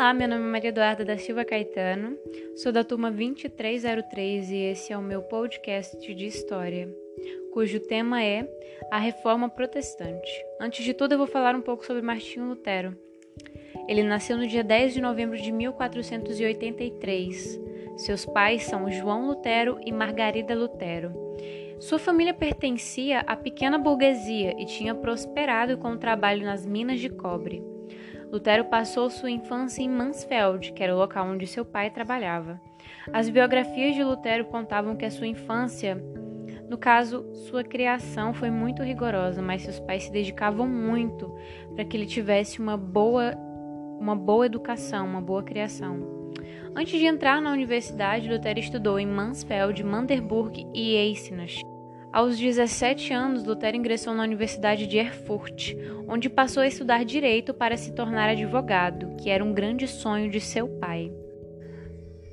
Olá, meu nome é Maria Eduarda da Silva Caetano, sou da turma 2303 e esse é o meu podcast de história, cujo tema é a Reforma Protestante. Antes de tudo, eu vou falar um pouco sobre Martinho Lutero. Ele nasceu no dia 10 de novembro de 1483. Seus pais são João Lutero e Margarida Lutero. Sua família pertencia à pequena burguesia e tinha prosperado com o trabalho nas minas de cobre. Lutero passou sua infância em Mansfeld, que era o local onde seu pai trabalhava. As biografias de Lutero contavam que a sua infância, no caso, sua criação foi muito rigorosa, mas seus pais se dedicavam muito para que ele tivesse uma boa, uma boa educação, uma boa criação. Antes de entrar na universidade, Lutero estudou em Mansfeld, Manderburg e Eisenach. Aos 17 anos, Lutero ingressou na Universidade de Erfurt, onde passou a estudar direito para se tornar advogado, que era um grande sonho de seu pai.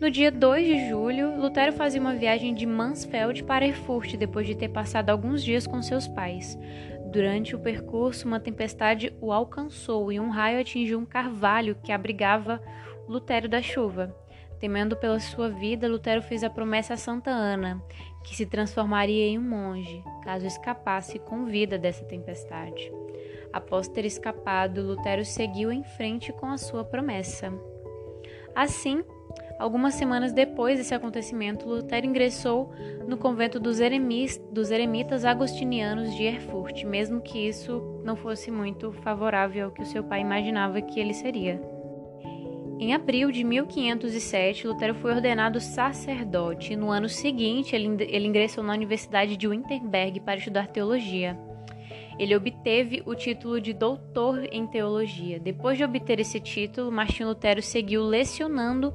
No dia 2 de julho, Lutero fazia uma viagem de Mansfeld para Erfurt depois de ter passado alguns dias com seus pais. Durante o percurso, uma tempestade o alcançou e um raio atingiu um carvalho que abrigava Lutero da chuva. Temendo pela sua vida, Lutero fez a promessa a Santa Ana, que se transformaria em um monge, caso escapasse com vida dessa tempestade. Após ter escapado, Lutero seguiu em frente com a sua promessa. Assim, algumas semanas depois desse acontecimento, Lutero ingressou no convento dos, eremis, dos eremitas agostinianos de Erfurt, mesmo que isso não fosse muito favorável ao que o seu pai imaginava que ele seria. Em abril de 1507, Lutero foi ordenado sacerdote e no ano seguinte ele, ingressou na Universidade de Wittenberg para estudar teologia. Ele obteve o título de doutor em teologia. Depois de obter esse título, Martinho Lutero seguiu lecionando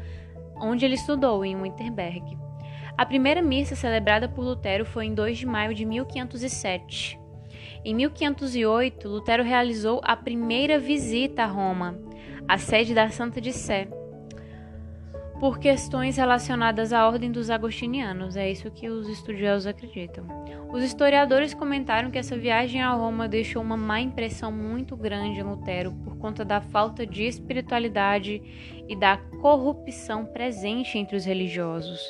onde ele estudou, em Wittenberg. A primeira missa celebrada por Lutero foi em 2 de maio de 1507. Em 1508, Lutero realizou a primeira visita a Roma a sede da Santa de Sé, por questões relacionadas à ordem dos agostinianos, é isso que os estudiosos acreditam. Os historiadores comentaram que essa viagem a Roma deixou uma má impressão muito grande em Lutero por conta da falta de espiritualidade e da corrupção presente entre os religiosos.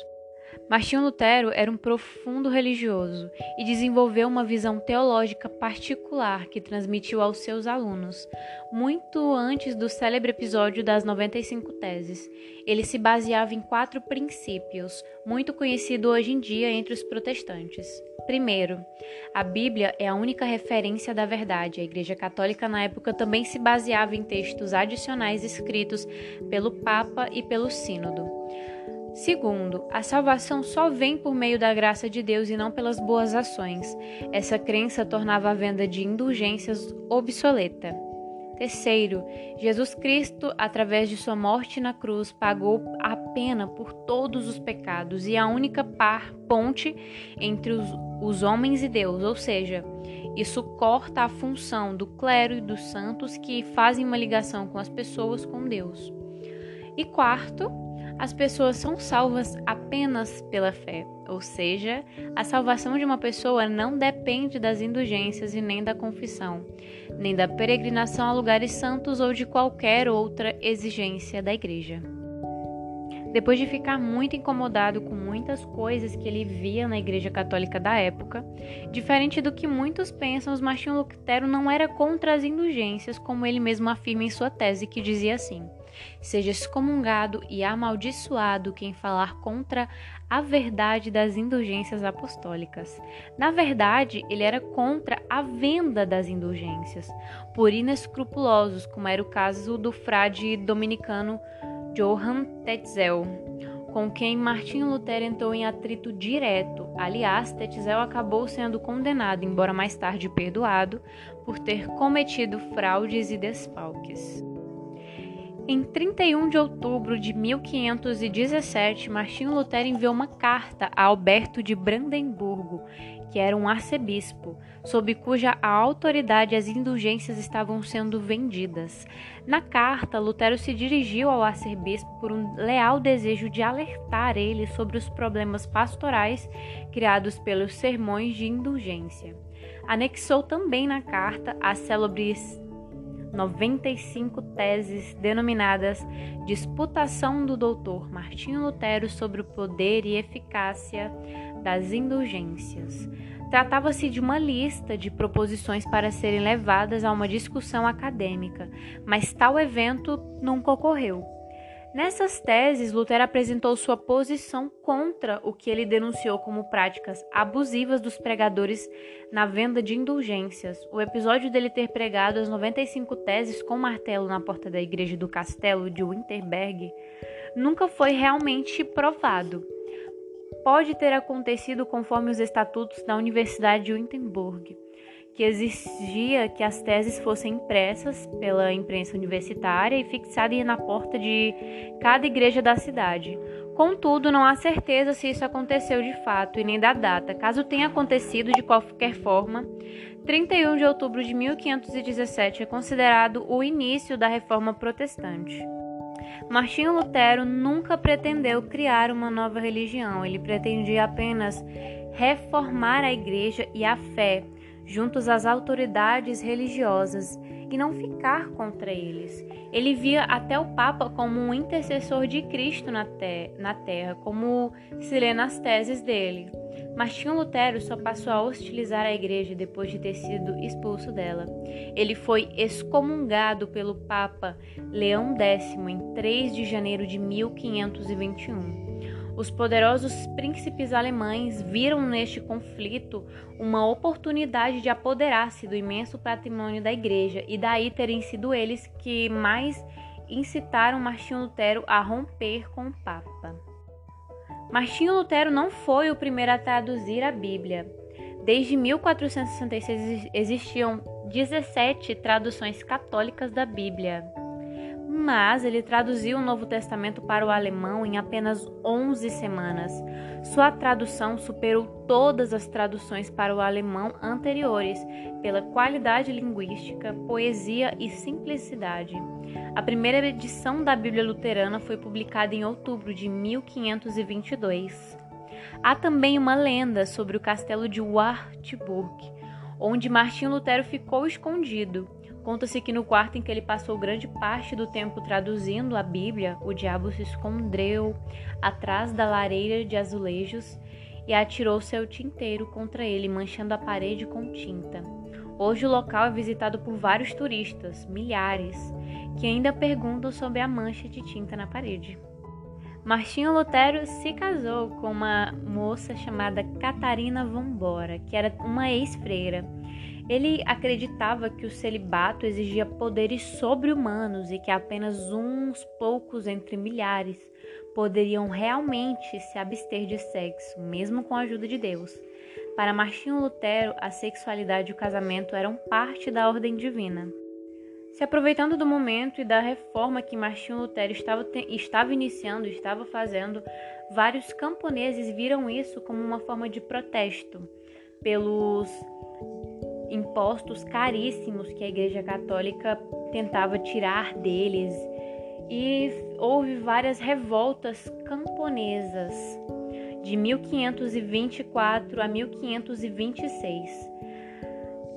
Martinho Lutero era um profundo religioso e desenvolveu uma visão teológica particular que transmitiu aos seus alunos, muito antes do célebre episódio das 95 teses. Ele se baseava em quatro princípios, muito conhecido hoje em dia entre os protestantes. Primeiro, a Bíblia é a única referência da verdade. A Igreja Católica na época também se baseava em textos adicionais escritos pelo Papa e pelo Sínodo. Segundo, a salvação só vem por meio da graça de Deus e não pelas boas ações. Essa crença tornava a venda de indulgências obsoleta. Terceiro, Jesus Cristo, através de sua morte na cruz, pagou a pena por todos os pecados e a única par, ponte entre os, os homens e Deus, ou seja, isso corta a função do clero e dos santos que fazem uma ligação com as pessoas com Deus. E quarto, as pessoas são salvas apenas pela fé, ou seja, a salvação de uma pessoa não depende das indulgências e nem da confissão, nem da peregrinação a lugares santos ou de qualquer outra exigência da igreja. Depois de ficar muito incomodado com muitas coisas que ele via na Igreja Católica da época, diferente do que muitos pensam, Martinho Lutero não era contra as indulgências, como ele mesmo afirma em sua tese, que dizia assim: Seja excomungado e amaldiçoado quem falar contra a verdade das indulgências apostólicas. Na verdade, ele era contra a venda das indulgências, por inescrupulosos, como era o caso do frade dominicano Johann Tetzel, com quem Martinho Lutero entrou em atrito direto. Aliás, Tetzel acabou sendo condenado, embora mais tarde perdoado, por ter cometido fraudes e desfalques. Em 31 de outubro de 1517, Martinho Lutero enviou uma carta a Alberto de Brandemburgo, que era um arcebispo, sob cuja autoridade as indulgências estavam sendo vendidas. Na carta, Lutero se dirigiu ao arcebispo por um leal desejo de alertar ele sobre os problemas pastorais criados pelos sermões de indulgência. Anexou também na carta as célebres 95 teses denominadas Disputação do Doutor Martinho Lutero sobre o poder e eficácia das indulgências. Tratava-se de uma lista de proposições para serem levadas a uma discussão acadêmica, mas tal evento nunca ocorreu. Nessas teses, Lutero apresentou sua posição contra o que ele denunciou como práticas abusivas dos pregadores na venda de indulgências. O episódio dele ter pregado as 95 teses com martelo na porta da igreja do castelo de Winterberg nunca foi realmente provado. Pode ter acontecido conforme os estatutos da Universidade de Wittenberg que exigia que as teses fossem impressas pela imprensa universitária e fixadas na porta de cada igreja da cidade. Contudo, não há certeza se isso aconteceu de fato e nem da data. Caso tenha acontecido de qualquer forma, 31 de outubro de 1517 é considerado o início da reforma protestante. Martinho Lutero nunca pretendeu criar uma nova religião, ele pretendia apenas reformar a igreja e a fé juntos às autoridades religiosas e não ficar contra eles. Ele via até o Papa como um intercessor de Cristo na, te na terra, como se lê nas teses dele. Martinho Lutero só passou a hostilizar a igreja depois de ter sido expulso dela. Ele foi excomungado pelo Papa Leão X em 3 de janeiro de 1521. Os poderosos príncipes alemães viram neste conflito uma oportunidade de apoderar-se do imenso patrimônio da igreja e daí terem sido eles que mais incitaram Martinho Lutero a romper com o Papa. Martinho Lutero não foi o primeiro a traduzir a Bíblia. Desde 1466 existiam 17 traduções católicas da Bíblia mas ele traduziu o Novo Testamento para o alemão em apenas 11 semanas. Sua tradução superou todas as traduções para o alemão anteriores pela qualidade linguística, poesia e simplicidade. A primeira edição da Bíblia Luterana foi publicada em outubro de 1522. Há também uma lenda sobre o castelo de Wartburg, onde Martinho Lutero ficou escondido. Conta-se que no quarto em que ele passou grande parte do tempo traduzindo a Bíblia, o diabo se escondeu atrás da lareira de azulejos e atirou seu tinteiro contra ele, manchando a parede com tinta. Hoje o local é visitado por vários turistas, milhares, que ainda perguntam sobre a mancha de tinta na parede. Martinho Lutero se casou com uma moça chamada Catarina Vambora, que era uma ex-freira. Ele acreditava que o celibato exigia poderes sobre-humanos e que apenas uns poucos entre milhares poderiam realmente se abster de sexo, mesmo com a ajuda de Deus. Para Martinho Lutero, a sexualidade e o casamento eram parte da ordem divina. Se aproveitando do momento e da reforma que Martinho Lutero estava, estava iniciando, estava fazendo, vários camponeses viram isso como uma forma de protesto pelos impostos caríssimos que a Igreja Católica tentava tirar deles e houve várias revoltas camponesas de 1524 a 1526.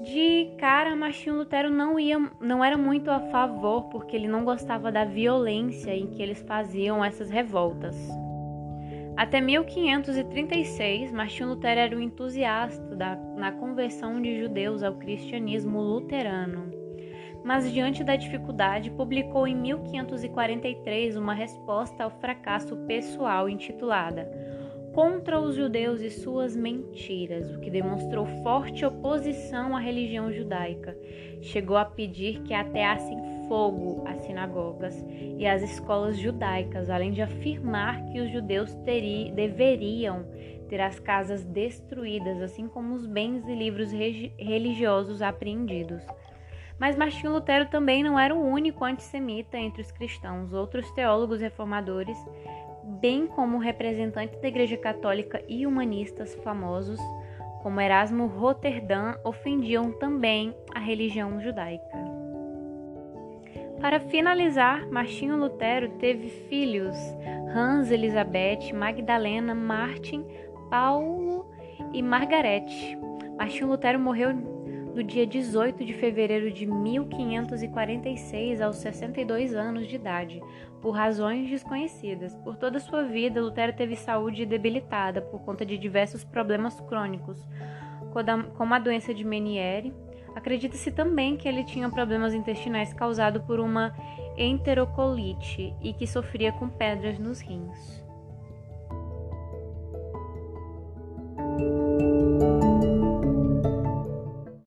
De cara, Martinho Lutero não ia, não era muito a favor porque ele não gostava da violência em que eles faziam essas revoltas. Até 1536, Martinho Lutero era um entusiasta da, na conversão de judeus ao cristianismo luterano. Mas, diante da dificuldade, publicou em 1543 uma resposta ao fracasso pessoal intitulada Contra os Judeus e Suas Mentiras, o que demonstrou forte oposição à religião judaica. Chegou a pedir que ateassem fogo às sinagogas e às escolas judaicas, além de afirmar que os judeus deveriam ter as casas destruídas, assim como os bens e livros religiosos apreendidos. Mas Martinho Lutero também não era o único antissemita entre os cristãos. Outros teólogos reformadores, bem como representantes da Igreja Católica e humanistas famosos, como Erasmo Roterdã, ofendiam também a religião judaica. Para finalizar, Martinho Lutero teve filhos: Hans, Elizabeth, Magdalena, Martin, Paulo e Margarete. Martinho Lutero morreu no dia 18 de fevereiro de 1546, aos 62 anos de idade, por razões desconhecidas. Por toda sua vida, Lutero teve saúde debilitada por conta de diversos problemas crônicos, como a doença de Meniere. Acredita-se também que ele tinha problemas intestinais causados por uma enterocolite e que sofria com pedras nos rins.